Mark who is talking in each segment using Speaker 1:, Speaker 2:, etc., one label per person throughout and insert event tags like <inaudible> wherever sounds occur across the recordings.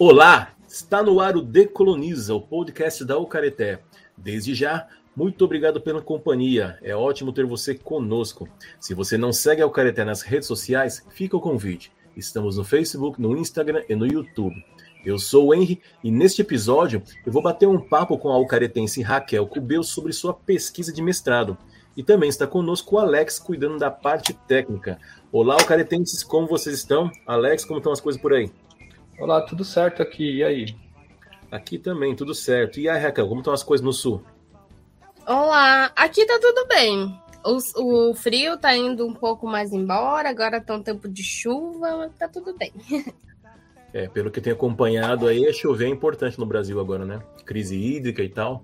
Speaker 1: Olá, está no ar o Decoloniza, o podcast da Ucareté. Desde já, muito obrigado pela companhia. É ótimo ter você conosco. Se você não segue a Ucareté nas redes sociais, fica o convite. Estamos no Facebook, no Instagram e no YouTube. Eu sou o Henry e neste episódio eu vou bater um papo com a ucaretense Raquel Cubeu sobre sua pesquisa de mestrado. E também está conosco o Alex cuidando da parte técnica. Olá, ucaretenses, como vocês estão? Alex, como estão as coisas por aí?
Speaker 2: Olá, tudo certo aqui, e aí?
Speaker 1: Aqui também, tudo certo. E aí, Raquel, como estão as coisas no sul?
Speaker 3: Olá, aqui tá tudo bem. O, o frio tá indo um pouco mais embora, agora tá um tempo de chuva, tá tudo bem. <laughs>
Speaker 1: É, pelo que tenho acompanhado aí, chover é importante no Brasil agora, né? Crise hídrica e tal.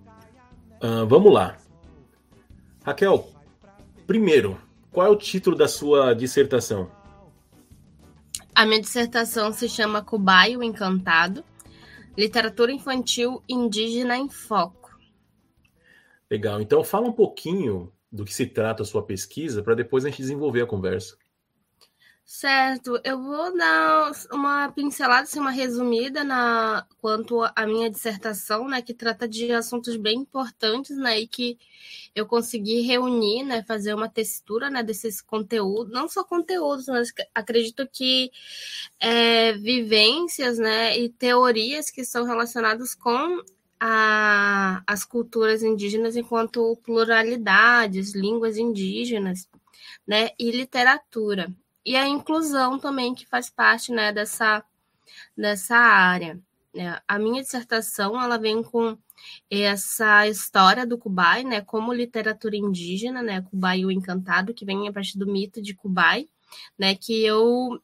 Speaker 1: Uh, vamos lá. Raquel, primeiro, qual é o título da sua dissertação?
Speaker 3: A minha dissertação se chama Cubaio Encantado, Literatura Infantil Indígena em Foco.
Speaker 1: Legal. Então fala um pouquinho do que se trata a sua pesquisa para depois a gente desenvolver a conversa.
Speaker 3: Certo, eu vou dar uma pincelada, assim, uma resumida na quanto à minha dissertação, né, que trata de assuntos bem importantes, né, e que eu consegui reunir, né, fazer uma textura, né, desses conteúdos, não só conteúdos, mas acredito que é, vivências, né, e teorias que são relacionadas com a, as culturas indígenas enquanto pluralidades, línguas indígenas, né, e literatura e a inclusão também que faz parte né, dessa, dessa área. Né? A minha dissertação ela vem com essa história do Kubai, né, como literatura indígena, né, Kubai o Encantado, que vem a partir do mito de Kubai, né, que eu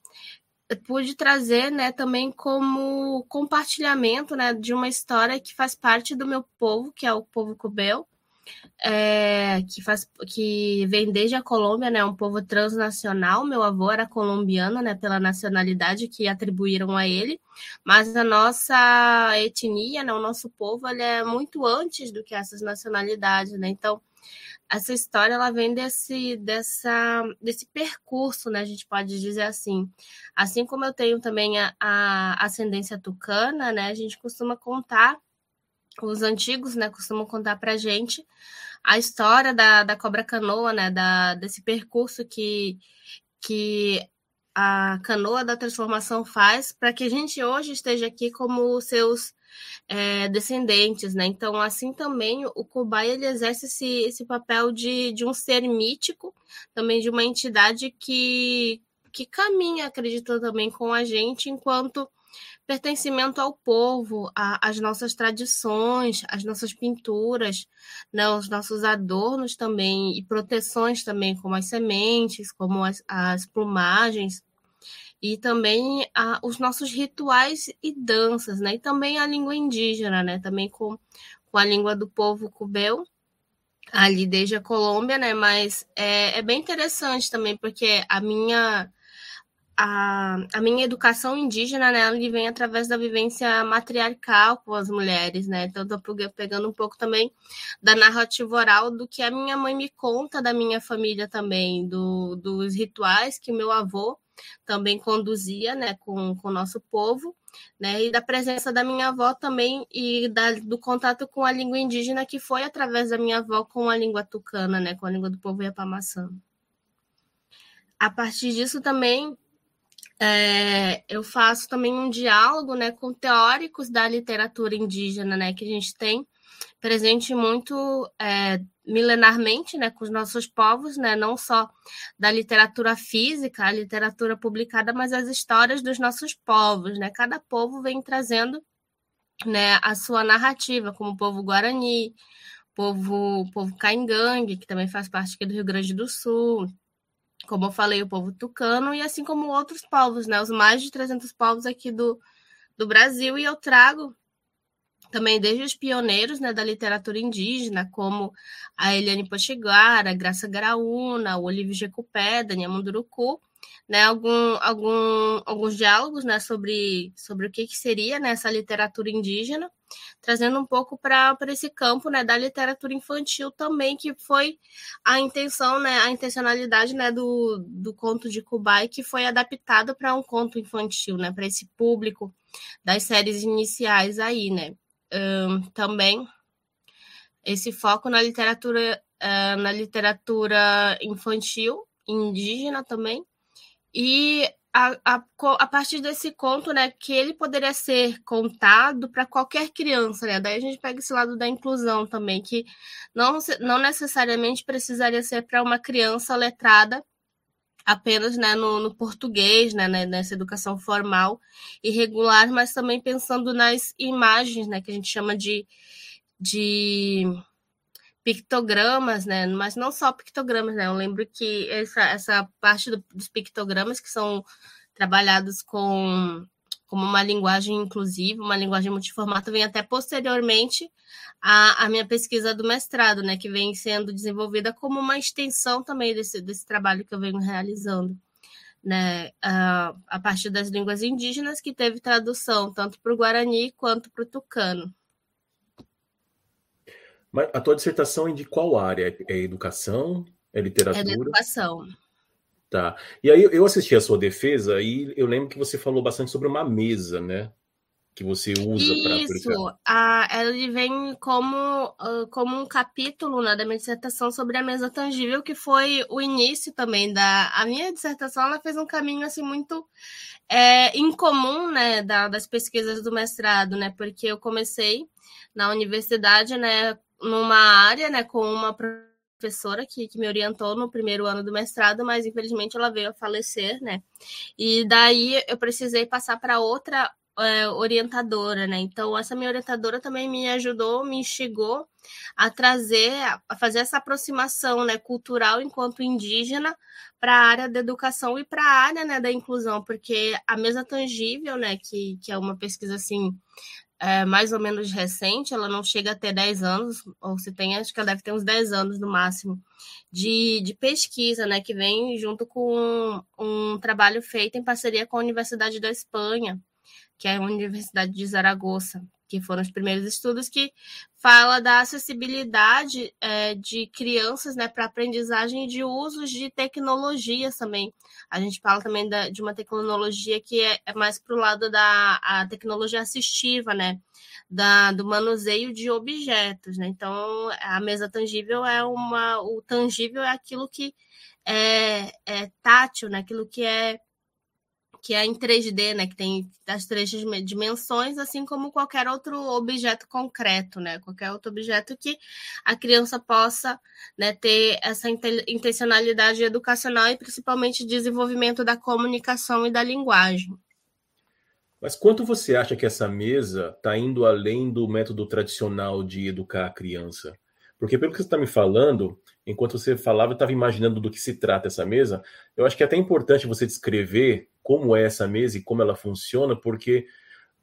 Speaker 3: pude trazer, né, também como compartilhamento, né, de uma história que faz parte do meu povo, que é o povo cubeu, é, que, faz, que vem desde a Colômbia, né, um povo transnacional. Meu avô era colombiano, né, pela nacionalidade que atribuíram a ele, mas a nossa etnia, né, o nosso povo, ele é muito antes do que essas nacionalidades, né? Então, essa história ela vem desse, dessa, desse percurso, né? A gente pode dizer assim. Assim como eu tenho também a, a ascendência tucana, né? A gente costuma contar os antigos, né, costumam contar para gente a história da, da cobra canoa, né, da, desse percurso que, que a canoa da transformação faz para que a gente hoje esteja aqui como seus é, descendentes, né? Então, assim também o Kubai ele exerce esse, esse papel de, de um ser mítico, também de uma entidade que, que caminha, acredito também com a gente enquanto pertencimento ao povo, às nossas tradições, às nossas pinturas, né, os nossos adornos também e proteções também, como as sementes, como as, as plumagens e também a, os nossos rituais e danças, né? E também a língua indígena, né? Também com, com a língua do povo cubeu, ali desde a Colômbia, né? Mas é, é bem interessante também, porque a minha a, a minha educação indígena, né, ela vem através da vivência matriarcal com as mulheres, né? Então, estou pegando um pouco também da narrativa oral do que a minha mãe me conta da minha família também, do, dos rituais que meu avô também conduzia, né, com, com o nosso povo, né, e da presença da minha avó também e da, do contato com a língua indígena que foi através da minha avó com a língua tucana, né, com a língua do povo Yapamaçã. A partir disso também é, eu faço também um diálogo né, com teóricos da literatura indígena, né, que a gente tem presente muito é, milenarmente né, com os nossos povos, né, não só da literatura física, a literatura publicada, mas as histórias dos nossos povos. Né? Cada povo vem trazendo né, a sua narrativa, como o povo Guarani, povo, povo Caingangue, que também faz parte aqui do Rio Grande do Sul, como eu falei, o povo tucano, e assim como outros povos, né? Os mais de 300 povos aqui do, do Brasil, e eu trago também desde os pioneiros né, da literatura indígena, como a Eliane Pochiguara, Graça Graúna, o Olívio Jecupé, Daniel Munduruku, né, algum, algum, alguns diálogos né, sobre, sobre o que, que seria né, essa literatura indígena, trazendo um pouco para esse campo né, da literatura infantil também, que foi a intenção, né, a intencionalidade né, do, do conto de Kubai, que foi adaptado para um conto infantil, né, para esse público das séries iniciais aí, né? Um, também esse foco na literatura, uh, na literatura infantil, indígena também, e a, a, a, partir desse conto, né, que ele poderia ser contado para qualquer criança, né? Daí a gente pega esse lado da inclusão também, que não, não necessariamente precisaria ser para uma criança letrada apenas né, no, no português, né, né, nessa educação formal e regular, mas também pensando nas imagens, né, que a gente chama de, de pictogramas, né? Mas não só pictogramas, né? Eu lembro que essa, essa parte do, dos pictogramas que são trabalhados com como uma linguagem inclusiva, uma linguagem multiformato, vem até posteriormente à, à minha pesquisa do mestrado, né? Que vem sendo desenvolvida como uma extensão também desse, desse trabalho que eu venho realizando. Né, a, a partir das línguas indígenas, que teve tradução tanto para o Guarani quanto para o Tucano.
Speaker 1: Mas a tua dissertação é de qual área? É educação? É literatura? É
Speaker 3: educação.
Speaker 1: Tá. E aí eu assisti a sua defesa e eu lembro que você falou bastante sobre uma mesa, né? Que você usa para
Speaker 3: aplicar. Isso. Ah, ele vem como, uh, como um capítulo né, da minha dissertação sobre a mesa tangível, que foi o início também da. A minha dissertação ela fez um caminho assim muito é, incomum né, da, das pesquisas do mestrado, né? Porque eu comecei na universidade, né, numa área, né, com uma professora que, que me orientou no primeiro ano do mestrado, mas infelizmente ela veio a falecer, né? E daí eu precisei passar para outra é, orientadora, né? Então, essa minha orientadora também me ajudou, me instigou a trazer, a fazer essa aproximação né, cultural enquanto indígena para a área da educação e para a área né, da inclusão, porque a mesa tangível, né, que, que é uma pesquisa assim é, mais ou menos recente, ela não chega a ter 10 anos, ou se tem, acho que ela deve ter uns 10 anos no máximo, de, de pesquisa, né, que vem junto com um, um trabalho feito em parceria com a Universidade da Espanha, que é a Universidade de Zaragoza, que foram os primeiros estudos que fala da acessibilidade é, de crianças né, para aprendizagem de usos de tecnologias também. A gente fala também da, de uma tecnologia que é, é mais para o lado da tecnologia assistiva, né? Da, do manuseio de objetos, né? Então, a mesa tangível é uma... O tangível é aquilo que é, é tátil, né? Aquilo que é que é em 3D, né, que tem as três dimensões, assim como qualquer outro objeto concreto, né, qualquer outro objeto que a criança possa né, ter essa intencionalidade educacional e principalmente desenvolvimento da comunicação e da linguagem.
Speaker 1: Mas quanto você acha que essa mesa está indo além do método tradicional de educar a criança? Porque pelo que você está me falando, enquanto você falava, eu estava imaginando do que se trata essa mesa. Eu acho que é até importante você descrever como é essa mesa e como ela funciona, porque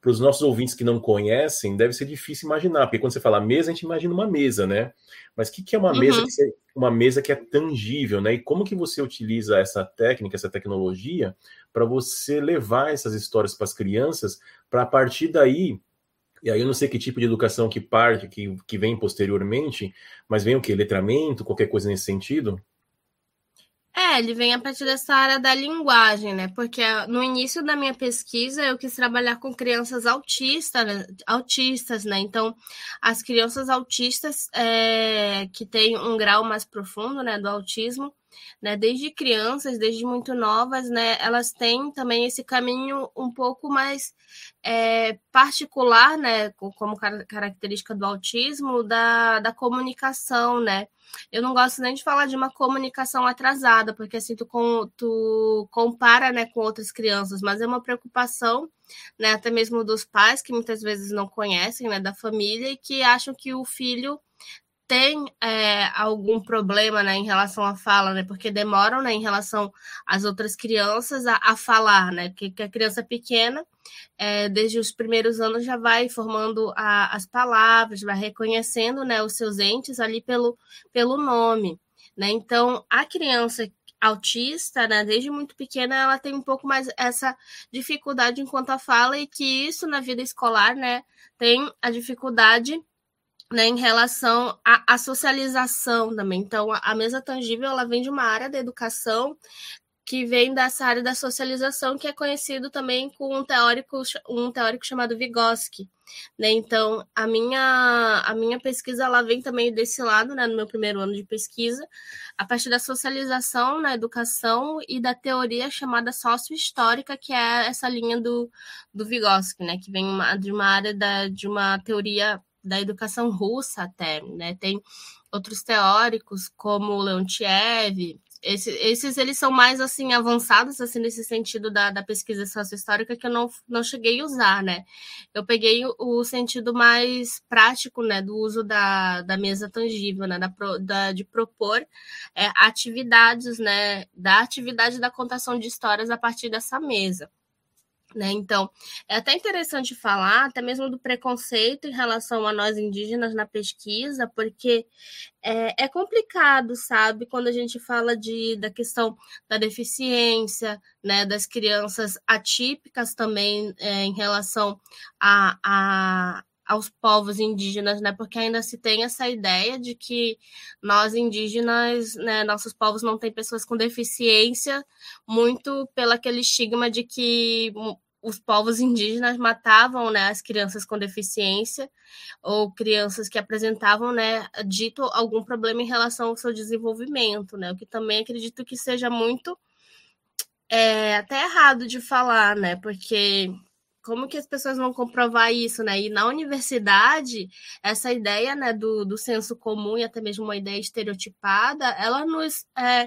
Speaker 1: para os nossos ouvintes que não conhecem, deve ser difícil imaginar, porque quando você fala mesa, a gente imagina uma mesa, né? Mas o que, que é uma uhum. mesa que uma mesa que é tangível, né? E como que você utiliza essa técnica, essa tecnologia, para você levar essas histórias para as crianças, para a partir daí e aí eu não sei que tipo de educação que parte, que, que vem posteriormente, mas vem o que? Letramento, qualquer coisa nesse sentido?
Speaker 3: É, ele vem a partir dessa área da linguagem, né? Porque no início da minha pesquisa eu quis trabalhar com crianças autistas, né? autistas, né? Então, as crianças autistas é, que têm um grau mais profundo, né, do autismo, né? Desde crianças, desde muito novas, né? Elas têm também esse caminho um pouco mais é, particular, né? Como característica do autismo, da, da comunicação, né? Eu não gosto nem de falar de uma comunicação atrasada, porque assim tu, com, tu compara né, com outras crianças, mas é uma preocupação, né, até mesmo dos pais que muitas vezes não conhecem, né, da família e que acham que o filho tem é, algum problema né, em relação à fala, né? Porque demoram né, em relação às outras crianças a, a falar, né? Porque que a criança pequena, é, desde os primeiros anos, já vai formando a, as palavras, vai reconhecendo né, os seus entes ali pelo, pelo nome. Né? Então, a criança autista, né, desde muito pequena, ela tem um pouco mais essa dificuldade enquanto a fala, e que isso na vida escolar né, tem a dificuldade né, em relação à, à, socialização também. Então, a, a, mesa tangível ela vem de uma área da educação que vem dessa área da socialização, que é conhecido também com um teórico, um teórico chamado Vygotsky. Né? Então, a minha, a minha pesquisa ela vem também desse lado, né, no meu primeiro ano de pesquisa, a partir da socialização na educação e da teoria chamada sociohistórica, que é essa linha do, do Vygotsky, né, que vem uma, de uma área da, de uma teoria da educação russa até, né? Tem outros teóricos como Leontiev, esse, esses eles são mais assim avançados assim nesse sentido da, da pesquisa sociohistórica que eu não, não cheguei a usar, né? Eu peguei o, o sentido mais prático, né, do uso da, da mesa tangível, né, da, da de propor é, atividades, né, da atividade da contação de histórias a partir dessa mesa. Né? Então, é até interessante falar, até mesmo do preconceito em relação a nós indígenas na pesquisa, porque é, é, complicado, sabe, quando a gente fala de, da questão da deficiência, né, das crianças atípicas também é, em relação a, a, aos povos indígenas, né? Porque ainda se tem essa ideia de que nós indígenas, né, nossos povos não têm pessoas com deficiência, muito pelo aquele estigma de que os povos indígenas matavam né, as crianças com deficiência ou crianças que apresentavam né, dito algum problema em relação ao seu desenvolvimento, né? O que também acredito que seja muito é, até errado de falar, né? Porque como que as pessoas vão comprovar isso, né? E na universidade, essa ideia né, do, do senso comum e até mesmo uma ideia estereotipada, ela nos, é,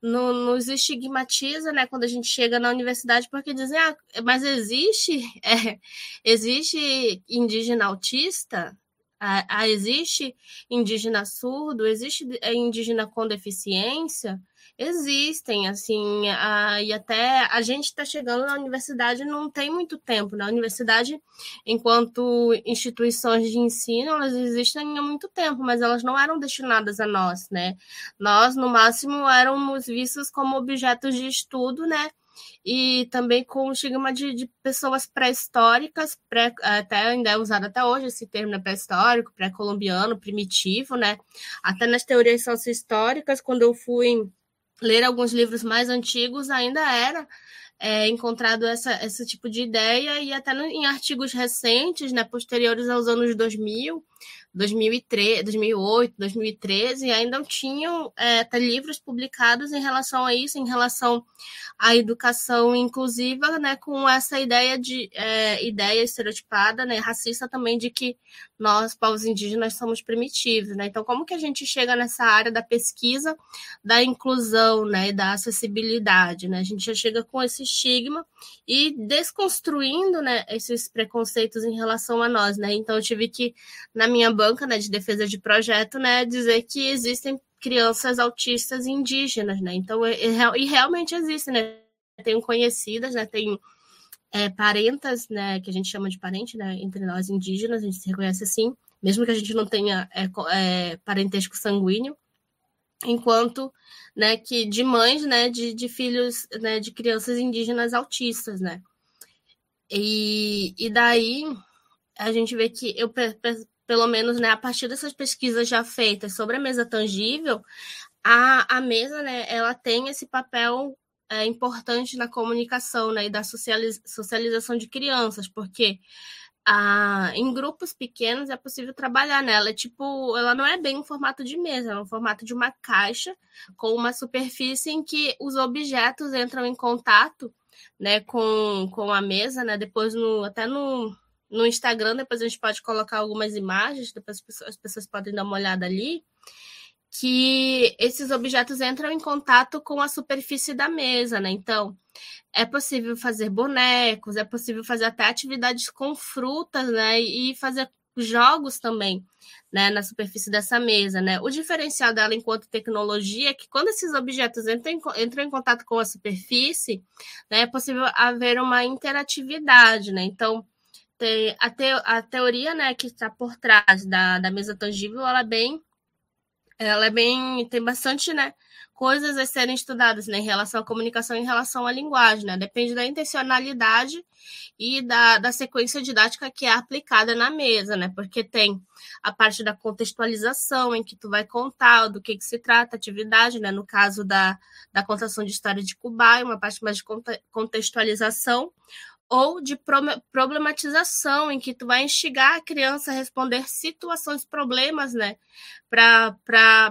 Speaker 3: no, nos estigmatiza, né, quando a gente chega na universidade, porque dizem, ah, mas existe, <laughs> é, existe indígena autista? Ah, ah, existe indígena surdo? Existe é, indígena com deficiência? Existem, assim, a, e até a gente está chegando na universidade não tem muito tempo. Na né? universidade, enquanto instituições de ensino, elas existem há muito tempo, mas elas não eram destinadas a nós, né? Nós, no máximo, éramos vistos como objetos de estudo, né? e também com o estigma de, de pessoas pré-históricas, pré, até ainda é usado até hoje esse termo né, pré-histórico, pré-colombiano, primitivo, né? Até nas teorias sociohistóricas, quando eu fui ler alguns livros mais antigos, ainda era é, encontrado essa, esse tipo de ideia, e até no, em artigos recentes, né, posteriores aos anos 2000, 2003, 2008, 2013, ainda tinham é, livros publicados em relação a isso, em relação à educação inclusiva, né, com essa ideia de é, ideia estereotipada, né, racista também de que nós, povos indígenas, somos primitivos, né? Então, como que a gente chega nessa área da pesquisa, da inclusão, né, e da acessibilidade, né? A gente já chega com esse estigma e desconstruindo, né, esses preconceitos em relação a nós, né? Então, eu tive que na minha banca né, de defesa de projeto, né, dizer que existem crianças autistas indígenas, né? Então, e, e realmente existem, né? Tenho conhecidas, né? Tem é, parentas, né? Que a gente chama de parente, né? Entre nós indígenas, a gente se reconhece assim, mesmo que a gente não tenha é, é, parentesco sanguíneo, enquanto, né? Que de mães, né? De, de filhos, né? De crianças indígenas autistas, né? E, e daí a gente vê que eu pelo menos né, a partir dessas pesquisas já feitas sobre a mesa tangível, a, a mesa né, ela tem esse papel é, importante na comunicação né, e da socializ, socialização de crianças, porque a, em grupos pequenos é possível trabalhar nela. É tipo, ela não é bem um formato de mesa, é um formato de uma caixa com uma superfície em que os objetos entram em contato né, com, com a mesa, né? Depois no, até no, no Instagram, depois a gente pode colocar algumas imagens, depois as pessoas, as pessoas podem dar uma olhada ali, que esses objetos entram em contato com a superfície da mesa, né? Então, é possível fazer bonecos, é possível fazer até atividades com frutas, né? E fazer jogos também, né, na superfície dessa mesa, né? O diferencial dela enquanto tecnologia é que quando esses objetos entram em, entram em contato com a superfície, né, é possível haver uma interatividade, né? Então, tem a, te, a teoria né, que está por trás da, da mesa tangível, ela é bem ela é bem. tem bastante, né? Coisas a serem estudadas né, em relação à comunicação em relação à linguagem, né? Depende da intencionalidade e da, da sequência didática que é aplicada na mesa, né? Porque tem a parte da contextualização, em que tu vai contar do que, que se trata atividade, né? No caso da, da contação de história de Cuba, uma parte mais de contextualização, ou de problematização, em que tu vai instigar a criança a responder situações, problemas, né, para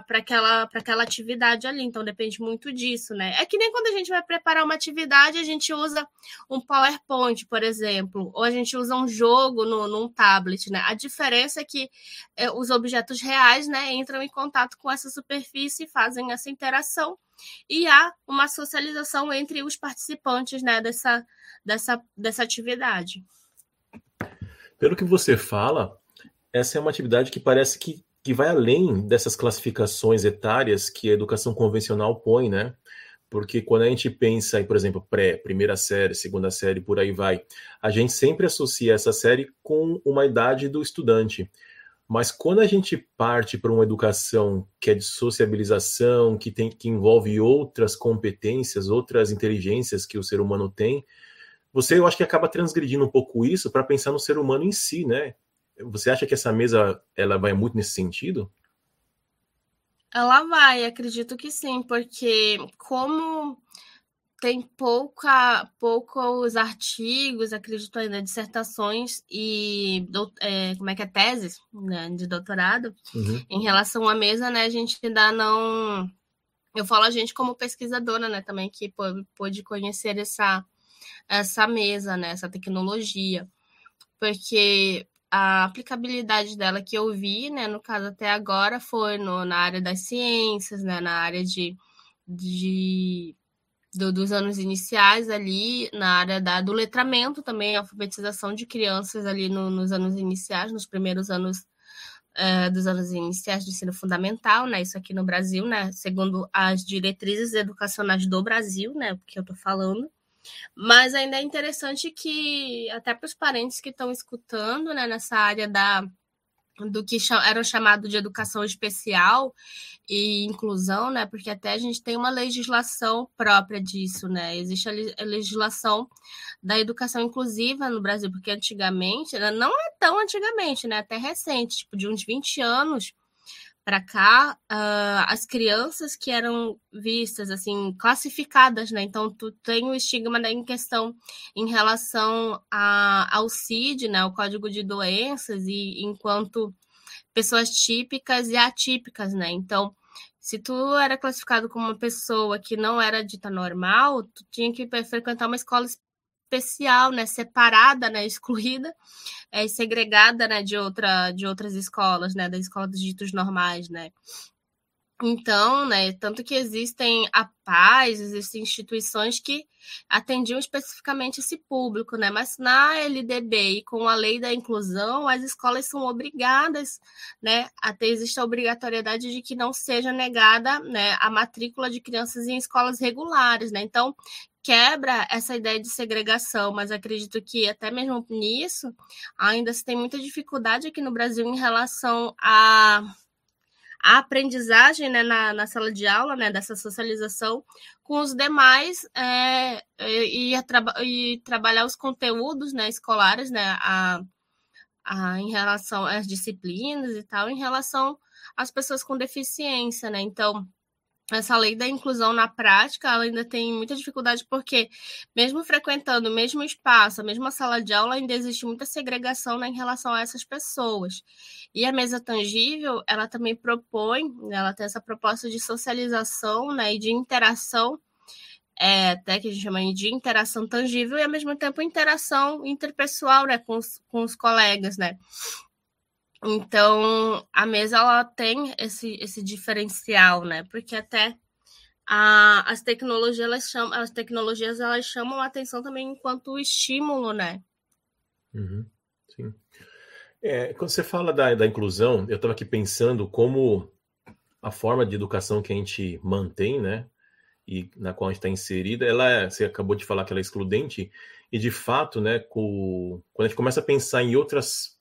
Speaker 3: aquela, aquela atividade ali. Então, depende muito disso, né? É que nem quando a gente vai preparar uma atividade, a gente usa um PowerPoint, por exemplo, ou a gente usa um jogo no, num tablet, né? A diferença é que é, os objetos reais, né, entram em contato com essa superfície e fazem essa interação, e há uma socialização entre os participantes, né, dessa dessa, dessa atividade.
Speaker 1: Pelo que você fala, essa é uma atividade que parece que, que vai além dessas classificações etárias que a educação convencional põe, né? Porque quando a gente pensa em, por exemplo, pré, primeira série, segunda série, por aí vai, a gente sempre associa essa série com uma idade do estudante. Mas quando a gente parte para uma educação que é de sociabilização, que, tem, que envolve outras competências, outras inteligências que o ser humano tem, você, eu acho que acaba transgredindo um pouco isso para pensar no ser humano em si, né? Você acha que essa mesa ela vai muito nesse sentido?
Speaker 3: Ela vai, acredito que sim, porque como tem pouca, poucos artigos, acredito ainda, dissertações e é, como é que é teses né, de doutorado uhum. em relação à mesa, né? A gente ainda não. Eu falo a gente como pesquisadora, né, também que pôde conhecer essa essa mesa, né, essa tecnologia, porque a aplicabilidade dela que eu vi, né, no caso até agora, foi no, na área das ciências, né, na área de, de do, dos anos iniciais ali, na área da, do letramento também, alfabetização de crianças ali no, nos anos iniciais, nos primeiros anos é, dos anos iniciais do ensino fundamental, né, isso aqui no Brasil, né, segundo as diretrizes educacionais do Brasil, né, que eu estou falando, mas ainda é interessante que, até para os parentes que estão escutando né, nessa área da, do que era chamado de educação especial e inclusão, né? Porque até a gente tem uma legislação própria disso, né? Existe a legislação da educação inclusiva no Brasil, porque antigamente, né, não é tão antigamente, né? Até recente, tipo de uns 20 anos, para cá, uh, as crianças que eram vistas, assim, classificadas, né? Então, tu tem o estigma né, em questão em relação a, ao CID, né? O Código de Doenças, e enquanto pessoas típicas e atípicas, né? Então, se tu era classificado como uma pessoa que não era dita normal, tu tinha que frequentar uma escola especial, né, separada, né, <laughs> excluída, é, segregada, né, de outra de outras escolas, né, da escola dos ditos normais, né. Então, né, tanto que existem a paz, existem instituições que atendiam especificamente esse público, né? Mas na LDB e com a lei da inclusão, as escolas são obrigadas, né, a ter existe a obrigatoriedade de que não seja negada, né, a matrícula de crianças em escolas regulares, né? Então, quebra essa ideia de segregação, mas acredito que até mesmo nisso ainda se tem muita dificuldade aqui no Brasil em relação a a aprendizagem né, na, na sala de aula, né, dessa socialização com os demais é, e, e, trabalhar os conteúdos né, escolares né, a, a, em relação às disciplinas e tal, em relação às pessoas com deficiência. Né? Então, essa lei da inclusão na prática ela ainda tem muita dificuldade porque mesmo frequentando o mesmo espaço, a mesma sala de aula, ainda existe muita segregação né, em relação a essas pessoas. E a mesa tangível, ela também propõe, ela tem essa proposta de socialização né, e de interação, é, até que a gente chama de interação tangível, e ao mesmo tempo interação interpessoal né, com, os, com os colegas, né? Então, a mesa ela tem esse, esse diferencial, né? Porque até a, as tecnologias elas chamam, as tecnologias elas chamam a atenção também enquanto estímulo, né?
Speaker 1: Uhum, sim. É, quando você fala da, da inclusão, eu estava aqui pensando como a forma de educação que a gente mantém, né? E na qual a gente está inserida, ela é, você acabou de falar que ela é excludente, e de fato, né, com, quando a gente começa a pensar em outras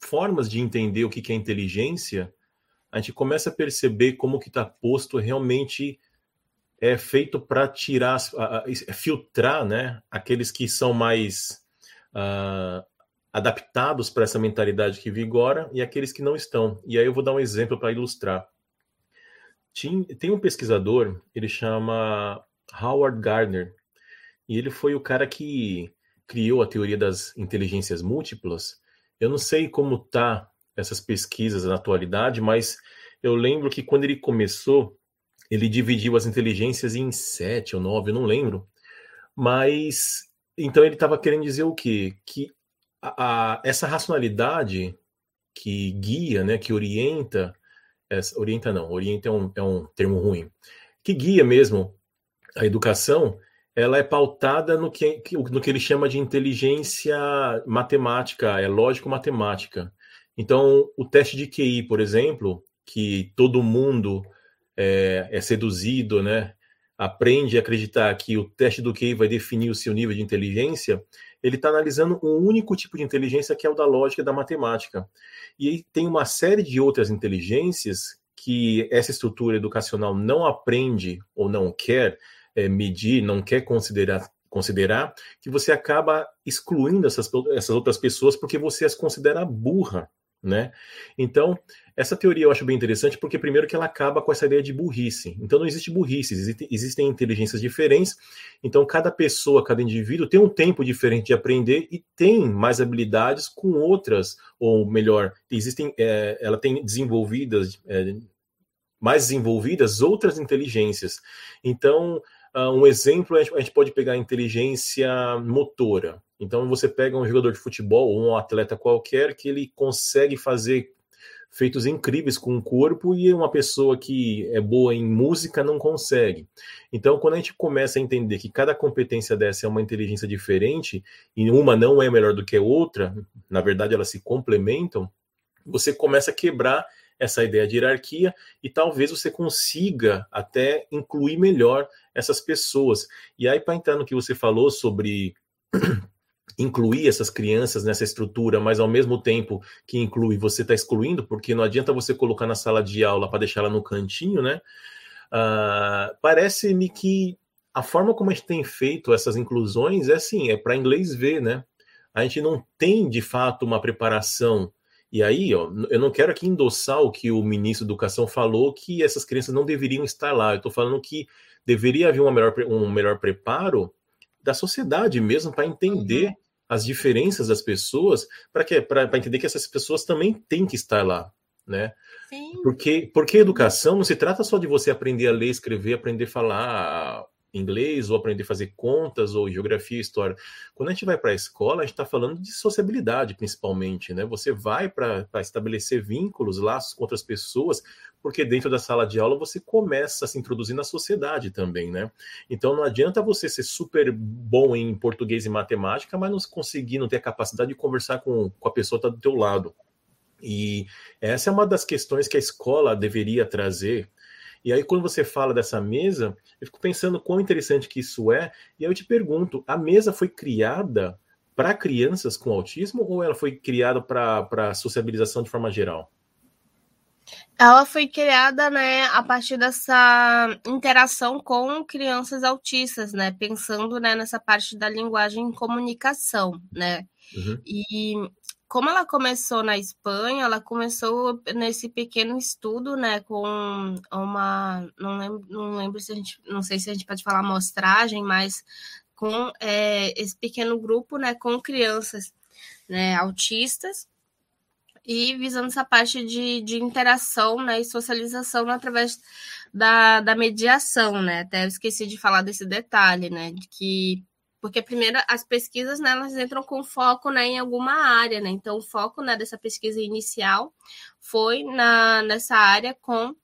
Speaker 1: formas de entender o que é inteligência, a gente começa a perceber como que está posto realmente é feito para tirar, é filtrar, né, aqueles que são mais uh, adaptados para essa mentalidade que vigora e aqueles que não estão. E aí eu vou dar um exemplo para ilustrar. Tem um pesquisador, ele chama Howard Gardner, e ele foi o cara que criou a teoria das inteligências múltiplas. Eu não sei como tá essas pesquisas na atualidade, mas eu lembro que quando ele começou, ele dividiu as inteligências em sete ou nove, eu não lembro. Mas então ele estava querendo dizer o quê? Que a, a, essa racionalidade que guia, né, que orienta, essa, orienta não, orienta é um, é um termo ruim, que guia mesmo a educação, ela é pautada no que, no que ele chama de inteligência matemática, é lógico-matemática. Então, o teste de QI, por exemplo, que todo mundo é, é seduzido, né? aprende a acreditar que o teste do QI vai definir o seu nível de inteligência, ele está analisando um único tipo de inteligência que é o da lógica e da matemática. E tem uma série de outras inteligências que essa estrutura educacional não aprende ou não quer é, medir, não quer considerar, considerar, que você acaba excluindo essas, essas outras pessoas porque você as considera burra né? Então, essa teoria eu acho bem interessante porque, primeiro, que ela acaba com essa ideia de burrice. Então, não existe burrice, existe, existem inteligências diferentes. Então, cada pessoa, cada indivíduo tem um tempo diferente de aprender e tem mais habilidades com outras, ou melhor, existem, é, ela tem desenvolvidas, é, mais desenvolvidas outras inteligências. Então, um exemplo, a gente pode pegar a inteligência motora. Então você pega um jogador de futebol ou um atleta qualquer que ele consegue fazer feitos incríveis com o corpo e uma pessoa que é boa em música não consegue. Então, quando a gente começa a entender que cada competência dessa é uma inteligência diferente e uma não é melhor do que a outra, na verdade elas se complementam, você começa a quebrar essa ideia de hierarquia e talvez você consiga até incluir melhor essas pessoas. E aí, para entrar no que você falou sobre <clears throat> incluir essas crianças nessa estrutura, mas ao mesmo tempo que inclui, você está excluindo, porque não adianta você colocar na sala de aula para deixar ela no cantinho, né? Uh, Parece-me que a forma como a gente tem feito essas inclusões é assim, é para inglês ver, né? A gente não tem de fato uma preparação. E aí, ó, eu não quero aqui endossar o que o ministro da Educação falou, que essas crianças não deveriam estar lá. Eu estou falando que deveria haver uma melhor, um melhor preparo da sociedade mesmo para entender uhum as diferenças das pessoas para que para entender que essas pessoas também têm que estar lá, né? Sim. Porque porque educação não se trata só de você aprender a ler, escrever, aprender a falar inglês ou aprender a fazer contas ou geografia história. Quando a gente vai para a escola, a gente está falando de sociabilidade principalmente, né? Você vai para estabelecer vínculos, laços com outras pessoas, porque dentro da sala de aula você começa a se introduzir na sociedade também, né? Então não adianta você ser super bom em português e matemática, mas não conseguir, não ter a capacidade de conversar com, com a pessoa que está do teu lado. E essa é uma das questões que a escola deveria trazer e aí, quando você fala dessa mesa, eu fico pensando quão interessante que isso é. E aí eu te pergunto: a mesa foi criada para crianças com autismo ou ela foi criada para sociabilização de forma geral?
Speaker 3: Ela foi criada, né, a partir dessa interação com crianças autistas, né, pensando, né, nessa parte da linguagem e comunicação, né. Uhum. E como ela começou na Espanha, ela começou nesse pequeno estudo, né, com uma, não lembro, não lembro se a gente, não sei se a gente pode falar amostragem, mas com é, esse pequeno grupo, né, com crianças, né, autistas e visando essa parte de, de interação, né, e socialização através da, da mediação, né, até eu esqueci de falar desse detalhe, né, de que porque primeiro as pesquisas né, elas entram com foco né, em alguma área, né? Então o foco né, dessa pesquisa inicial foi na, nessa área com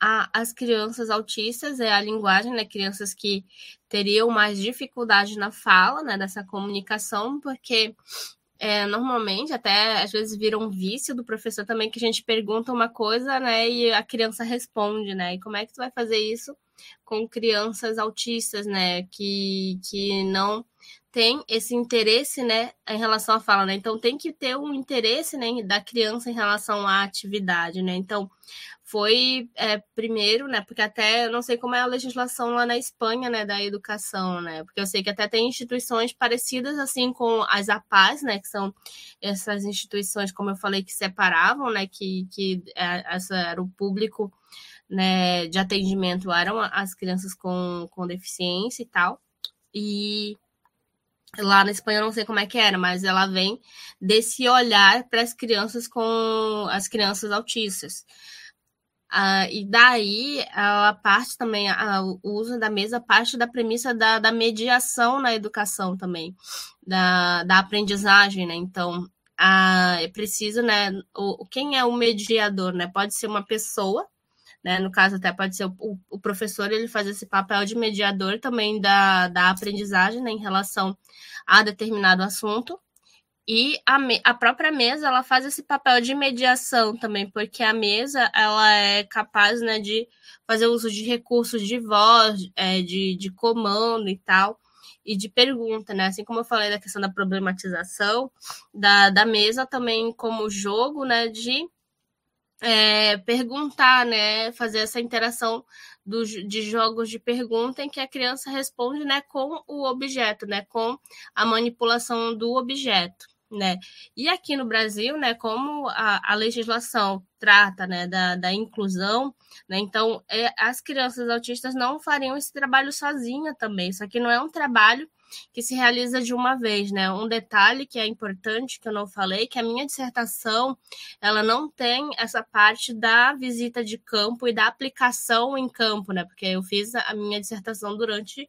Speaker 3: a, as crianças autistas, é a linguagem, né? Crianças que teriam mais dificuldade na fala, né? Dessa comunicação, porque é, normalmente até às vezes vira um vício do professor também que a gente pergunta uma coisa, né? E a criança responde, né? E como é que tu vai fazer isso? Com crianças autistas, né, que, que não tem esse interesse, né, em relação à fala, né? Então tem que ter um interesse, né, da criança em relação à atividade, né? Então foi é, primeiro, né? Porque até eu não sei como é a legislação lá na Espanha, né, da educação, né? Porque eu sei que até tem instituições parecidas assim com as APAS, né, que são essas instituições, como eu falei, que separavam, né, que que é, essa era o público, né, de atendimento eram as crianças com, com deficiência e tal. E Lá na Espanha eu não sei como é que era, mas ela vem desse olhar para as crianças com as crianças autistas. Ah, e daí a parte também, a, o uso da mesa parte da premissa da, da mediação na educação também, da, da aprendizagem, né? Então, a, é preciso, né? O, quem é o mediador, né? Pode ser uma pessoa, né? No caso, até pode ser o, o professor, ele faz esse papel de mediador também da, da aprendizagem, né? Em relação a determinado assunto. E a, a própria mesa, ela faz esse papel de mediação também, porque a mesa, ela é capaz, né, de fazer uso de recursos de voz, é, de, de comando e tal, e de pergunta, né? Assim como eu falei da questão da problematização da, da mesa, também como jogo, né, de é, perguntar, né, fazer essa interação do, de jogos de pergunta em que a criança responde, né, com o objeto, né, com a manipulação do objeto, né. E aqui no Brasil, né, como a, a legislação trata, né, da, da inclusão, né, então é, as crianças autistas não fariam esse trabalho sozinha também. Isso aqui não é um trabalho que se realiza de uma vez, né? Um detalhe que é importante que eu não falei, que a minha dissertação, ela não tem essa parte da visita de campo e da aplicação em campo, né? Porque eu fiz a minha dissertação durante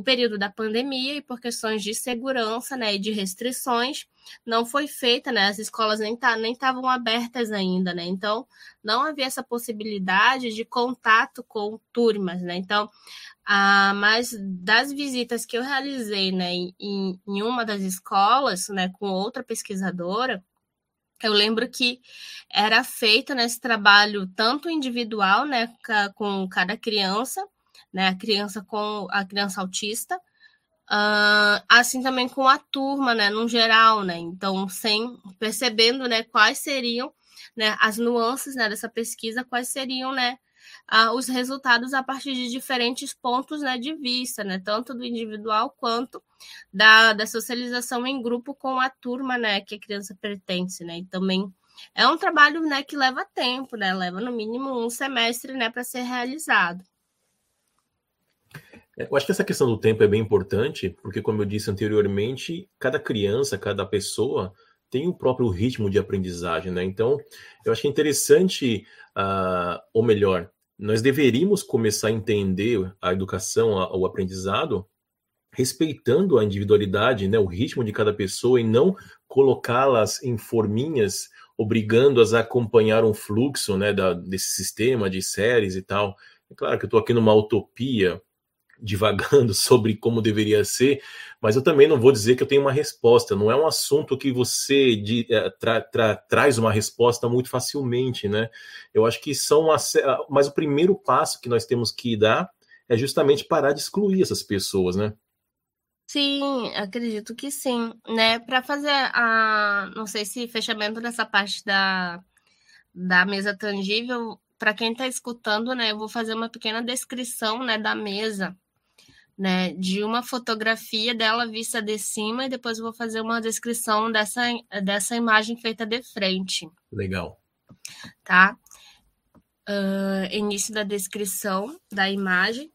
Speaker 3: o período da pandemia e por questões de segurança, né, e de restrições, não foi feita, né? As escolas nem tá, nem estavam abertas ainda, né? Então, não havia essa possibilidade de contato com turmas, né? Então, ah, mas das visitas que eu realizei, né, em, em uma das escolas, né, com outra pesquisadora, eu lembro que era feito nesse né, trabalho tanto individual, né, com cada criança, né, a criança com a criança autista, uh, assim também com a turma, né, no geral, né, então sem percebendo, né, quais seriam, né, as nuances, né, dessa pesquisa, quais seriam, né, uh, os resultados a partir de diferentes pontos, né, de vista, né, tanto do individual quanto da, da socialização em grupo com a turma, né, que a criança pertence, né, e também é um trabalho, né, que leva tempo, né, leva no mínimo um semestre, né, para ser realizado.
Speaker 1: É, eu acho que essa questão do tempo é bem importante, porque, como eu disse anteriormente, cada criança, cada pessoa tem o próprio ritmo de aprendizagem, né? Então, eu acho que é interessante, uh, ou melhor, nós deveríamos começar a entender a educação, o aprendizado, respeitando a individualidade, né, o ritmo de cada pessoa e não colocá-las em forminhas, obrigando-as a acompanhar um fluxo, né, da, desse sistema de séries e tal. É claro que eu estou aqui numa utopia, divagando <laughs> sobre como deveria ser, mas eu também não vou dizer que eu tenho uma resposta. Não é um assunto que você de, é, tra, tra, traz uma resposta muito facilmente, né? Eu acho que são uma, mas o primeiro passo que nós temos que dar é justamente parar de excluir essas pessoas, né?
Speaker 3: Sim, acredito que sim, né? Para fazer a, não sei se fechamento dessa parte da, da mesa tangível, para quem está escutando, né, eu vou fazer uma pequena descrição, né, da mesa né, de uma fotografia dela vista de cima e depois eu vou fazer uma descrição dessa, dessa imagem feita de frente.
Speaker 1: Legal.
Speaker 3: Tá? Uh, início da descrição da imagem.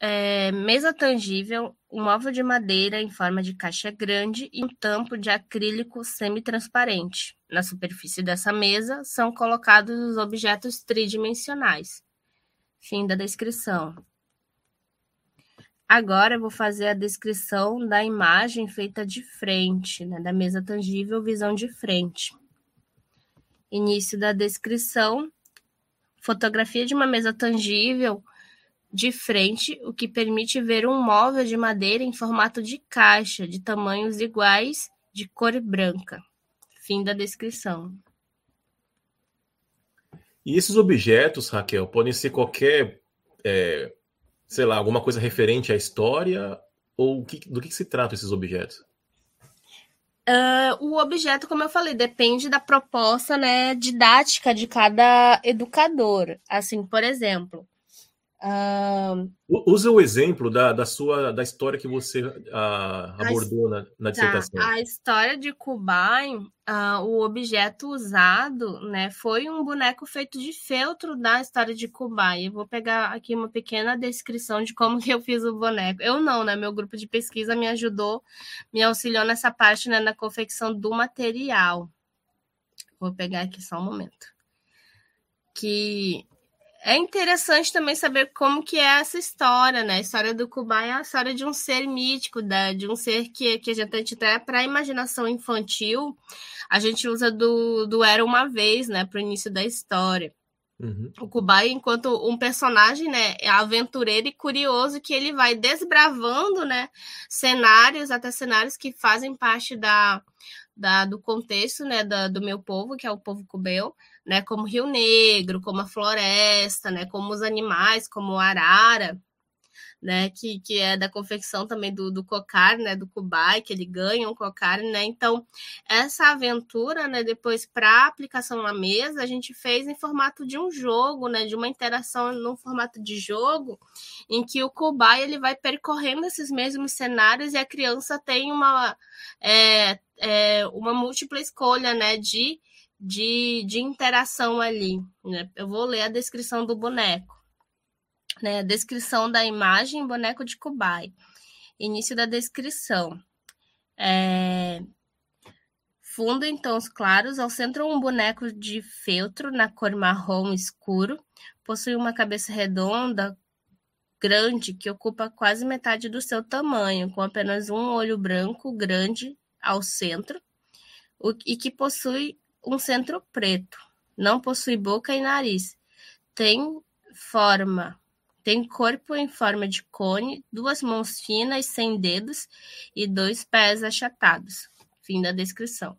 Speaker 3: É, mesa tangível, um móvel de madeira em forma de caixa grande e um tampo de acrílico semi-transparente. Na superfície dessa mesa são colocados os objetos tridimensionais. Fim da descrição. Agora eu vou fazer a descrição da imagem feita de frente, né, da mesa tangível, visão de frente. Início da descrição. Fotografia de uma mesa tangível de frente, o que permite ver um móvel de madeira em formato de caixa, de tamanhos iguais, de cor branca. Fim da descrição.
Speaker 1: E esses objetos, Raquel, podem ser qualquer é sei lá, alguma coisa referente à história ou que, do que, que se trata esses objetos?
Speaker 3: Uh, o objeto, como eu falei, depende da proposta né, didática de cada educador. Assim, por exemplo,
Speaker 1: Uh... Usa o exemplo da, da sua da história que você uh, abordou a, na, na, tá, dissertação.
Speaker 3: Tá. A história de Kubai, uh, o objeto usado, né, foi um boneco feito de feltro da história de Kubai. Eu vou pegar aqui uma pequena descrição de como que eu fiz o boneco. Eu não, né? Meu grupo de pesquisa me ajudou, me auxiliou nessa parte, né, na confecção do material. Vou pegar aqui só um momento. Que é interessante também saber como que é essa história, né? A história do Kubai é a história de um ser mítico, da, de um ser que, que a gente até para a imaginação infantil, a gente usa do, do Era Uma Vez, né? Para o início da história. Uhum. O Kubai, enquanto um personagem, né, é aventureiro e curioso, que ele vai desbravando, né, cenários, até cenários que fazem parte da, da do contexto, né, da, do meu povo, que é o povo cubeu, né, como Rio Negro, como a floresta, né, como os animais, como o arara, né, que, que é da confecção também do, do cocar, né, do cubai, que ele ganha um cocar, né, então essa aventura, né, depois para aplicação na mesa, a gente fez em formato de um jogo, né, de uma interação no formato de jogo, em que o cubai ele vai percorrendo esses mesmos cenários e a criança tem uma é, é, uma múltipla escolha, né, de de, de interação ali. Né? Eu vou ler a descrição do boneco. Né? A descrição da imagem, boneco de Kubai. Início da descrição. É... Fundo em tons claros, ao centro um boneco de feltro na cor marrom escuro. Possui uma cabeça redonda, grande, que ocupa quase metade do seu tamanho, com apenas um olho branco grande ao centro, e que possui um centro preto. Não possui boca e nariz. Tem forma, tem corpo em forma de cone, duas mãos finas sem dedos e dois pés achatados. Fim da descrição.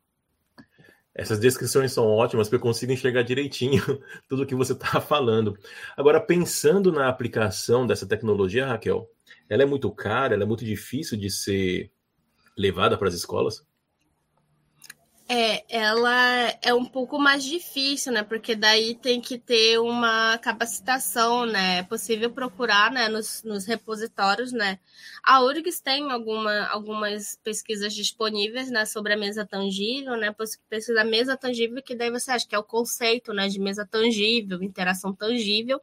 Speaker 1: Essas descrições são ótimas porque eu consigo enxergar direitinho <laughs> tudo o que você está falando. Agora, pensando na aplicação dessa tecnologia, Raquel, ela é muito cara, ela é muito difícil de ser levada para as escolas?
Speaker 3: É, ela é um pouco mais difícil, né? Porque daí tem que ter uma capacitação, né? É possível procurar, né, nos, nos repositórios, né? A URGS tem alguma, algumas pesquisas disponíveis, né, sobre a mesa tangível, né? Pesquisa mesa tangível, que daí você acha que é o conceito, né, de mesa tangível, interação tangível.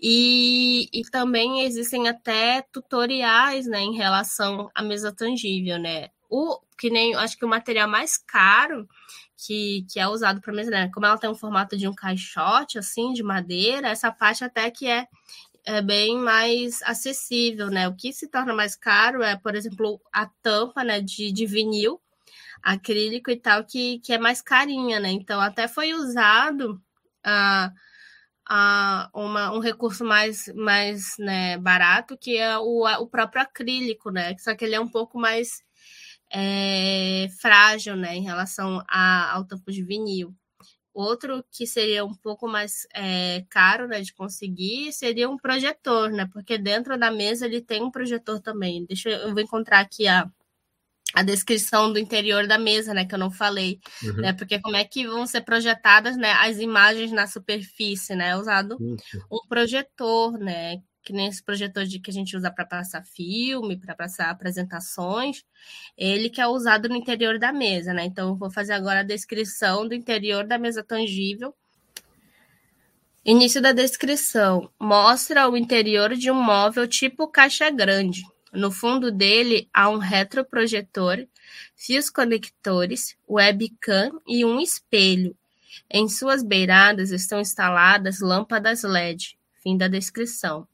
Speaker 3: E, e também existem até tutoriais, né, em relação à mesa tangível, né? O, que nem acho que o material mais caro que, que é usado para mesa, né? Como ela tem um formato de um caixote, assim, de madeira, essa parte até que é, é bem mais acessível, né? O que se torna mais caro é, por exemplo, a tampa, né, de, de vinil acrílico e tal, que, que é mais carinha, né? Então, até foi usado a uh, a uma, um recurso mais, mais né, barato, que é o, o próprio acrílico, né? Só que ele é um pouco mais é, frágil, né, em relação a, ao tampo de vinil. Outro que seria um pouco mais é, caro né, de conseguir seria um projetor, né? Porque dentro da mesa ele tem um projetor também. Deixa eu, eu vou encontrar aqui a, a descrição do interior da mesa, né? Que eu não falei, uhum. né? Porque como é que vão ser projetadas né, as imagens na superfície, né? Usado uhum. um projetor, né? Que nem esse projetor de que a gente usa para passar filme, para passar apresentações, ele que é usado no interior da mesa, né? Então, eu vou fazer agora a descrição do interior da mesa tangível. Início da descrição. Mostra o interior de um móvel tipo caixa grande. No fundo dele há um retroprojetor, fios conectores, webcam e um espelho. Em suas beiradas estão instaladas lâmpadas LED. Fim da descrição.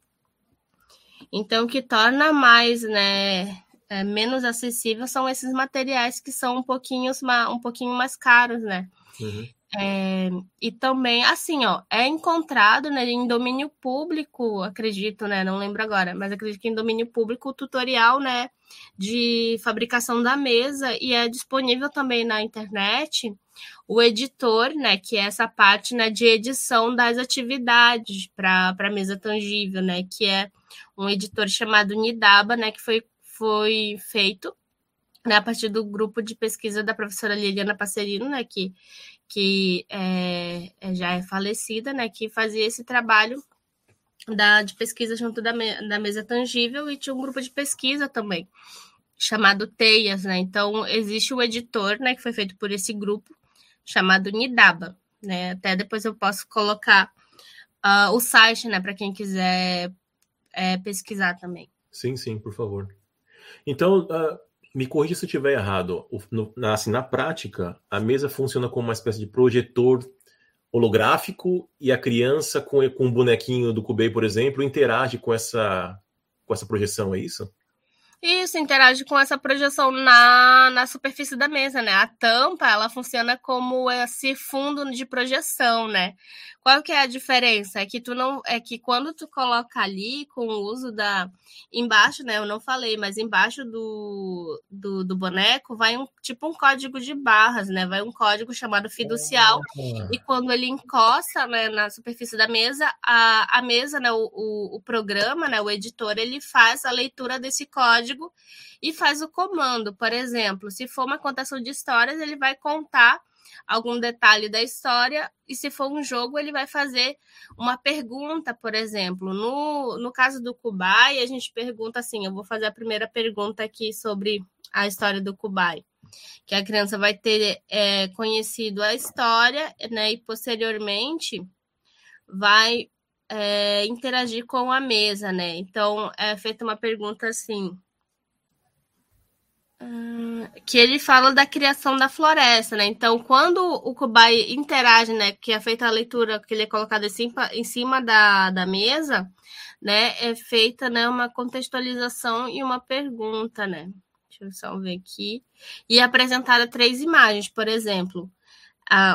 Speaker 3: Então, o que torna mais, né, é, menos acessível são esses materiais que são um pouquinho, um pouquinho mais caros, né? Uhum. É, e também, assim, ó, é encontrado né, em domínio público, acredito, né? Não lembro agora, mas acredito que em domínio público o tutorial, né, de fabricação da mesa e é disponível também na internet o editor, né, que é essa parte, né, de edição das atividades para a mesa tangível, né, que é um editor chamado Nidaba, né, que foi foi feito né, a partir do grupo de pesquisa da professora Liliana Passerino, né, que, que é, é já é falecida, né, que fazia esse trabalho da, de pesquisa junto da, da mesa tangível e tinha um grupo de pesquisa também chamado Teias, né? Então existe o editor, né, que foi feito por esse grupo chamado Nidaba, né? Até depois eu posso colocar uh, o site, né, para quem quiser é, pesquisar também.
Speaker 1: Sim, sim, por favor. Então, uh, me corrija se eu estiver errado. O, no, na, assim, na prática, a mesa funciona como uma espécie de projetor holográfico e a criança com, com o bonequinho do Cubei, por exemplo, interage com essa, com essa projeção, é isso?
Speaker 3: Isso, interage com essa projeção na, na superfície da mesa, né? A tampa, ela funciona como esse fundo de projeção, né? Qual que é a diferença? É que tu não é que quando tu coloca ali com o uso da embaixo, né? Eu não falei, mas embaixo do, do, do boneco vai um tipo um código de barras, né? Vai um código chamado fiducial ah. e quando ele encosta né, na superfície da mesa, a, a mesa, né? O, o, o programa, né? O editor ele faz a leitura desse código e faz o comando. Por exemplo, se for uma contação de histórias, ele vai contar algum detalhe da história, e se for um jogo, ele vai fazer uma pergunta, por exemplo. No, no caso do Kubai, a gente pergunta assim: eu vou fazer a primeira pergunta aqui sobre a história do Kubai. Que a criança vai ter é, conhecido a história, né, e posteriormente vai é, interagir com a mesa, né? Então é feita uma pergunta assim: que ele fala da criação da floresta, né? Então, quando o cobaia interage, né, que é feita a leitura, que ele é colocado em cima, em cima da, da mesa, né, é feita, né, uma contextualização e uma pergunta, né? Deixa eu só ver aqui. E é apresentada três imagens, por exemplo,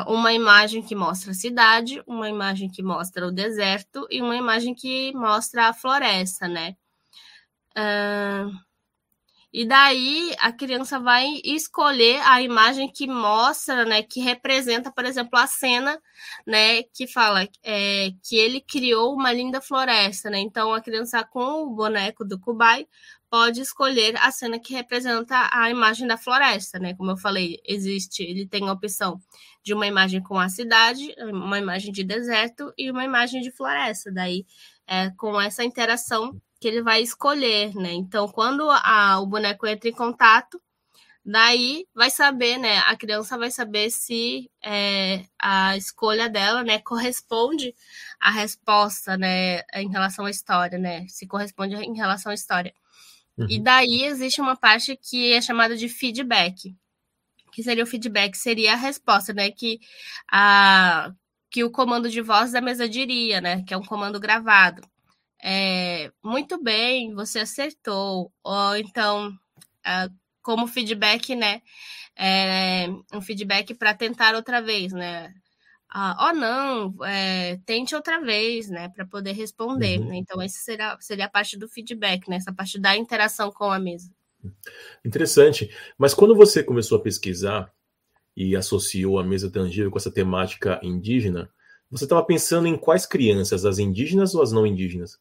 Speaker 3: uma imagem que mostra a cidade, uma imagem que mostra o deserto e uma imagem que mostra a floresta, né? Uh, e daí a criança vai escolher a imagem que mostra, né, que representa, por exemplo, a cena, né, que fala é, que ele criou uma linda floresta, né? Então a criança com o boneco do Kubai pode escolher a cena que representa a imagem da floresta, né? Como eu falei, existe, ele tem a opção de uma imagem com a cidade, uma imagem de deserto e uma imagem de floresta. Daí, é, com essa interação que ele vai escolher, né? Então, quando a, o boneco entra em contato, daí vai saber, né? A criança vai saber se é, a escolha dela, né, corresponde à resposta, né, em relação à história, né? Se corresponde em relação à história. Uhum. E daí existe uma parte que é chamada de feedback. Que seria o feedback, seria a resposta, né? Que a que o comando de voz da mesa diria, né? Que é um comando gravado é, muito bem, você acertou, ou então, é, como feedback, né? É, um feedback para tentar outra vez, né? Ah, oh, não, é, tente outra vez, né? Para poder responder. Uhum. Né? Então, essa seria, seria a parte do feedback, né? Essa parte da interação com a mesa.
Speaker 1: Interessante. Mas quando você começou a pesquisar e associou a mesa tangível com essa temática indígena, você estava pensando em quais crianças, as indígenas ou as não indígenas?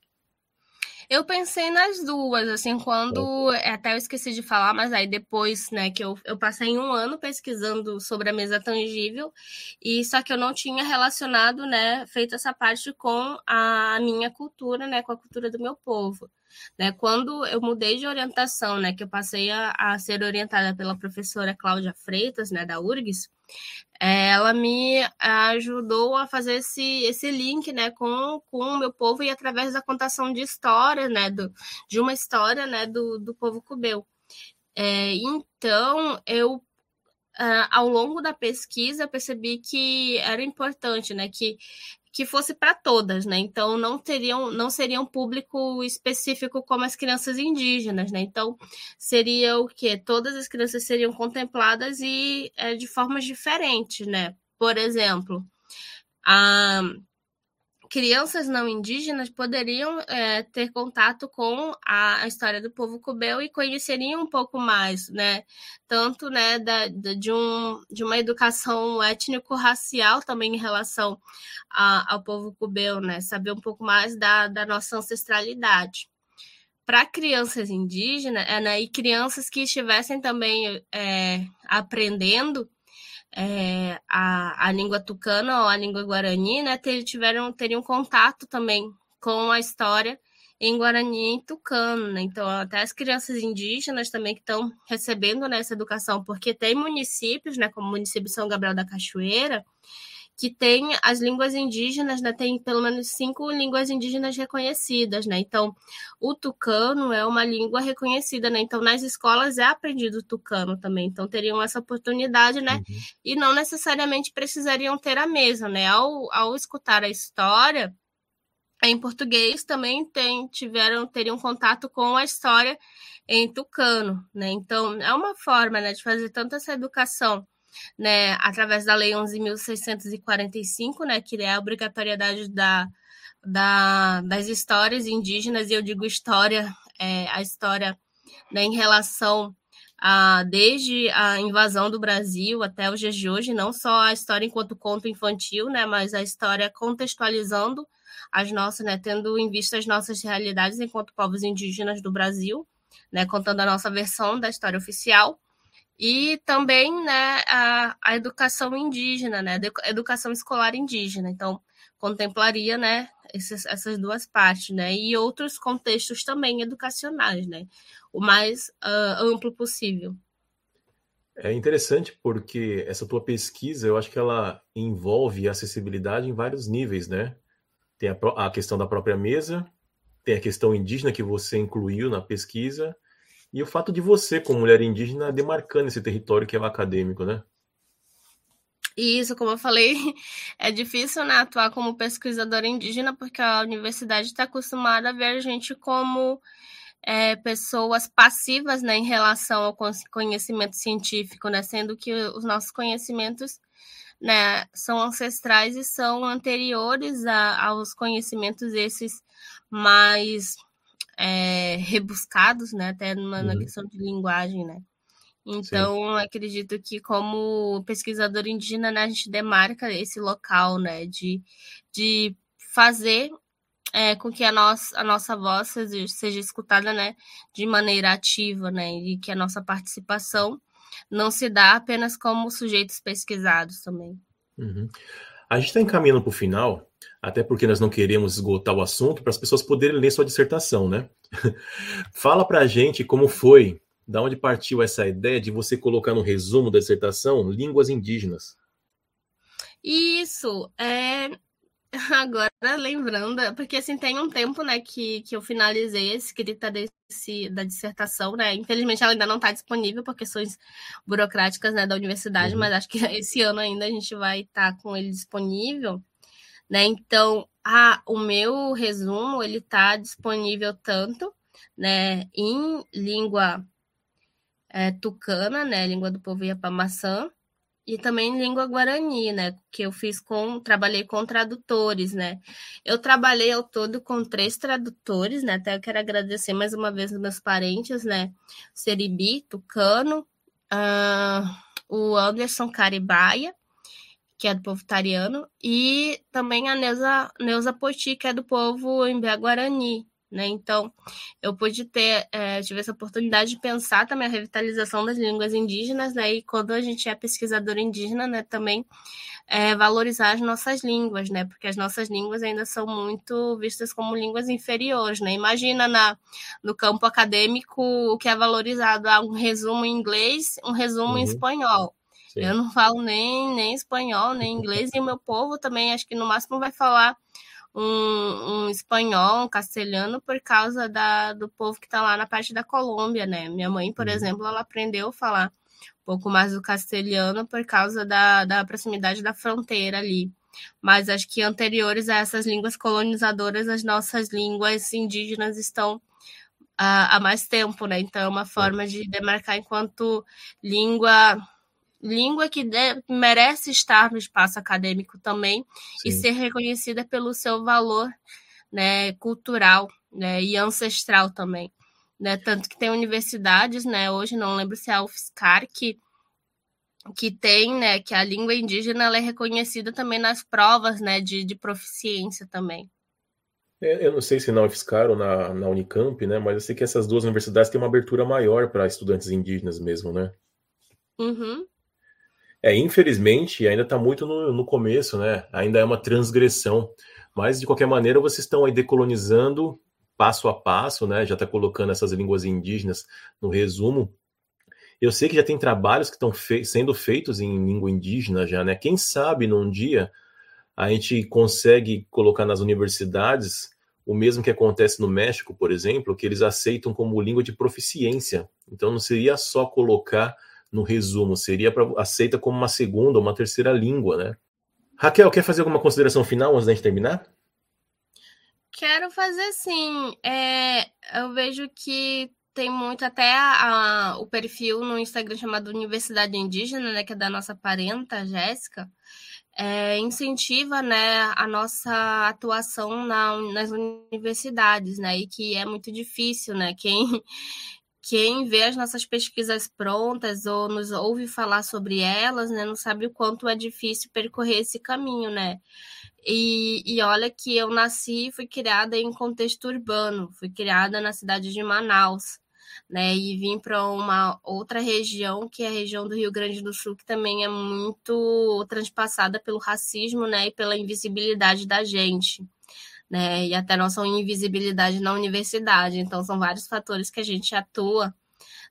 Speaker 3: Eu pensei nas duas, assim, quando. Até eu esqueci de falar, mas aí depois, né, que eu, eu passei um ano pesquisando sobre a mesa tangível, e só que eu não tinha relacionado, né, feito essa parte com a minha cultura, né, com a cultura do meu povo. Né? Quando eu mudei de orientação, né, que eu passei a, a ser orientada pela professora Cláudia Freitas, né, da URGS, ela me ajudou a fazer esse, esse link né, com, com o meu povo e através da contação de histórias, né, do, de uma história né, do, do povo cubeu. É, então, eu, uh, ao longo da pesquisa, percebi que era importante, né, que que fosse para todas, né? Então não teriam, não seria um público específico como as crianças indígenas, né? Então seria o que todas as crianças seriam contempladas e é, de formas diferentes, né? Por exemplo, a crianças não indígenas poderiam é, ter contato com a, a, história do povo cubeu e conheceriam um pouco mais, né? Tanto né, da, da de, um, de uma educação étnico-racial também em relação a, ao povo cubeu, né? Saber um pouco mais da, da nossa ancestralidade. para crianças indígenas é, né, e crianças que estivessem também é, aprendendo é, a, a língua tucana ou a língua guarani, né, tiveram, teriam contato também com a história em Guarani e Tucano, né? Então, até as crianças indígenas também que estão recebendo nessa educação, porque tem municípios, né, como o município de São Gabriel da Cachoeira, que tem as línguas indígenas, né, tem pelo menos cinco línguas indígenas reconhecidas, né? Então, o tucano é uma língua reconhecida, né? Então, nas escolas é aprendido tucano também. Então, teriam essa oportunidade, né? Uhum. E não necessariamente precisariam ter a mesma, né? Ao, ao escutar a história em português, também tem, tiveram teriam contato com a história em tucano, né? Então, é uma forma, né, de fazer tanto essa educação né, através da Lei 11.645, né, que é a obrigatoriedade da, da, das histórias indígenas, e eu digo história, é, a história né, em relação a, desde a invasão do Brasil até os dias de hoje, não só a história enquanto conto infantil, né, mas a história contextualizando as nossas, né, tendo em vista as nossas realidades enquanto povos indígenas do Brasil, né, contando a nossa versão da história oficial e também né, a, a educação indígena, né, a educação escolar indígena. Então, contemplaria né, esses, essas duas partes, né, e outros contextos também educacionais, né, o mais uh, amplo possível.
Speaker 1: É interessante porque essa tua pesquisa, eu acho que ela envolve acessibilidade em vários níveis, né? Tem a, a questão da própria mesa, tem a questão indígena que você incluiu na pesquisa, e o fato de você, como mulher indígena, demarcando esse território que é o acadêmico, né?
Speaker 3: Isso, como eu falei, <laughs> é difícil né, atuar como pesquisadora indígena, porque a universidade está acostumada a ver a gente como é, pessoas passivas né, em relação ao conhecimento científico, né, sendo que os nossos conhecimentos né, são ancestrais e são anteriores a, aos conhecimentos esses mais é, rebuscados, né? Até numa, uhum. na questão de linguagem, né? Então, acredito que como pesquisador indígena, né, a gente demarca esse local, né, de, de fazer é, com que a nossa, a nossa voz seja, seja escutada, né, de maneira ativa, né, e que a nossa participação não se dá apenas como sujeitos pesquisados também.
Speaker 1: Uhum. A gente está encaminhando para o final, até porque nós não queremos esgotar o assunto para as pessoas poderem ler sua dissertação, né? <laughs> Fala para a gente como foi, da onde partiu essa ideia de você colocar no resumo da dissertação línguas indígenas.
Speaker 3: Isso, é... <laughs> agora lembrando, porque assim tem um tempo, né, que, que eu finalizei a escrita desse, da dissertação, né? Infelizmente ela ainda não está disponível por questões burocráticas, né, da universidade, uhum. mas acho que <laughs> esse ano ainda a gente vai estar tá com ele disponível. Né? Então, a, o meu resumo ele está disponível tanto né, em língua é, tucana, né, língua do povo Iapamaçã, e também em língua guarani, né, que eu fiz com, trabalhei com tradutores, né. Eu trabalhei ao todo com três tradutores, né, até eu quero agradecer mais uma vez os meus parentes, né, Seribi, Tucano, uh, o Anderson Caribaia, que é do povo tariano, e também a Neuza, Neuza Poti, que é do povo Imbé Guarani. Né? Então, eu pude ter, é, tive essa oportunidade de pensar também a revitalização das línguas indígenas, né? E quando a gente é pesquisador indígena, né, também é, valorizar as nossas línguas, né? Porque as nossas línguas ainda são muito vistas como línguas inferiores, né? Imagina na, no campo acadêmico o que é valorizado, ah, um resumo em inglês, um resumo uhum. em espanhol. Sim. Eu não falo nem, nem espanhol, nem inglês, e o meu povo também, acho que no máximo vai falar um, um espanhol, um castelhano, por causa da, do povo que está lá na parte da Colômbia, né? Minha mãe, por uhum. exemplo, ela aprendeu a falar um pouco mais do castelhano por causa da, da proximidade da fronteira ali. Mas acho que anteriores a essas línguas colonizadoras, as nossas línguas indígenas estão há, há mais tempo, né? Então é uma forma de demarcar enquanto língua língua que de, merece estar no espaço acadêmico também Sim. e ser reconhecida pelo seu valor né, cultural né, e ancestral também. Né? Tanto que tem universidades, né, hoje não lembro se é a UFSCar, que, que tem, né, que a língua indígena ela é reconhecida também nas provas né, de, de proficiência também.
Speaker 1: É, eu não sei se na UFSCar ou na, na Unicamp, né? Mas eu sei que essas duas universidades têm uma abertura maior para estudantes indígenas mesmo, né?
Speaker 3: Uhum.
Speaker 1: É, infelizmente, ainda está muito no, no começo, né? Ainda é uma transgressão. Mas, de qualquer maneira, vocês estão aí decolonizando passo a passo, né? Já está colocando essas línguas indígenas no resumo. Eu sei que já tem trabalhos que estão sendo feitos em língua indígena já, né? Quem sabe num dia a gente consegue colocar nas universidades o mesmo que acontece no México, por exemplo, que eles aceitam como língua de proficiência. Então não seria só colocar no resumo, seria pra, aceita como uma segunda ou uma terceira língua, né? Raquel, quer fazer alguma consideração final antes da gente terminar?
Speaker 3: Quero fazer sim. É, eu vejo que tem muito até a, a, o perfil no Instagram chamado Universidade Indígena, né, que é da nossa parenta, Jéssica, é, incentiva né, a nossa atuação na, nas universidades, né, e que é muito difícil, né, quem, quem vê as nossas pesquisas prontas ou nos ouve falar sobre elas, né, não sabe o quanto é difícil percorrer esse caminho, né, e, e olha que eu nasci e fui criada em contexto urbano, fui criada na cidade de Manaus, né? E vim para uma outra região, que é a região do Rio Grande do Sul, que também é muito transpassada pelo racismo, né? E pela invisibilidade da gente. Né, e até nossa invisibilidade na universidade. Então, são vários fatores que a gente atua,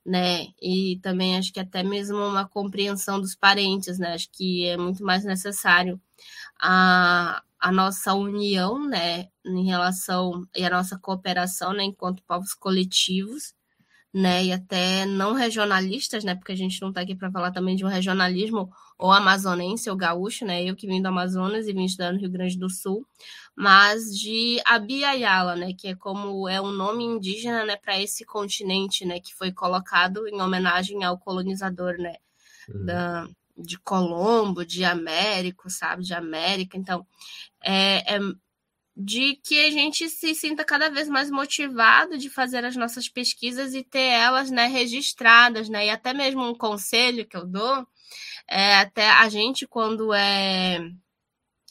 Speaker 3: né? E também acho que até mesmo uma compreensão dos parentes, né? Acho que é muito mais necessário a, a nossa união, né? Em relação e a nossa cooperação, né? Enquanto povos coletivos, né, e até não regionalistas, né, porque a gente não está aqui para falar também de um regionalismo ou amazonense ou gaúcho, né, eu que vim do Amazonas e vim estudar no Rio Grande do Sul, mas de Abiayala, né, que é como é um nome indígena, né, para esse continente, né, que foi colocado em homenagem ao colonizador, né, uhum. da, de Colombo, de Américo, sabe, de América, então é, é de que a gente se sinta cada vez mais motivado de fazer as nossas pesquisas e ter elas né, registradas, né? E até mesmo um conselho que eu dou, é, até a gente quando é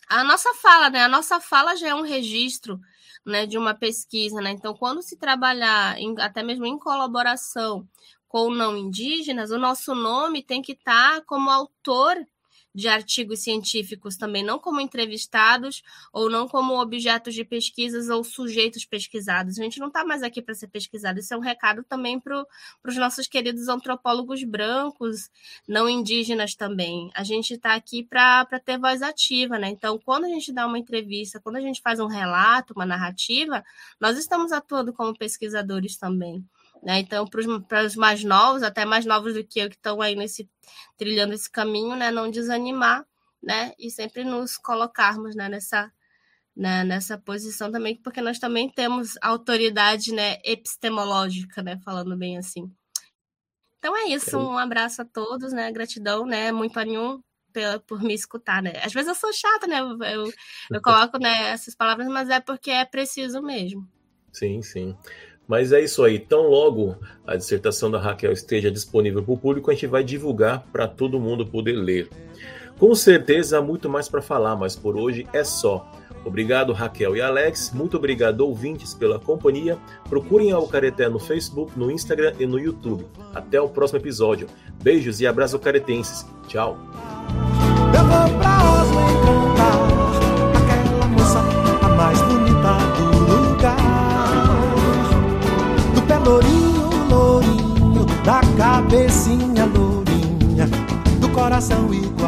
Speaker 3: a nossa fala, né? A nossa fala já é um registro né, de uma pesquisa, né? Então, quando se trabalhar em, até mesmo em colaboração com não indígenas, o nosso nome tem que estar tá como autor de artigos científicos também, não como entrevistados ou não como objetos de pesquisas ou sujeitos pesquisados. A gente não está mais aqui para ser pesquisado. Isso é um recado também para os nossos queridos antropólogos brancos, não indígenas também. A gente está aqui para ter voz ativa, né? Então, quando a gente dá uma entrevista, quando a gente faz um relato, uma narrativa, nós estamos atuando como pesquisadores também. Né? Então, para os mais novos, até mais novos do que eu, que estão aí nesse, trilhando esse caminho, né? não desanimar né? e sempre nos colocarmos né? nessa, né? nessa posição também, porque nós também temos autoridade né? epistemológica, né? falando bem assim. Então é isso, um abraço a todos, né? Gratidão, né? Muito anhum por me escutar, né? Às vezes eu sou chata, né? Eu, eu, eu <laughs> coloco né, essas palavras, mas é porque é preciso mesmo.
Speaker 1: Sim, sim. Mas é isso aí. Tão logo a dissertação da Raquel esteja disponível para o público, a gente vai divulgar para todo mundo poder ler. Com certeza há muito mais para falar, mas por hoje é só. Obrigado, Raquel e Alex. Muito obrigado, ouvintes, pela companhia. Procurem a Alcareté no Facebook, no Instagram e no YouTube. Até o próximo episódio. Beijos e abraços caretenses. Tchau. cabecinha lourinha do coração igual.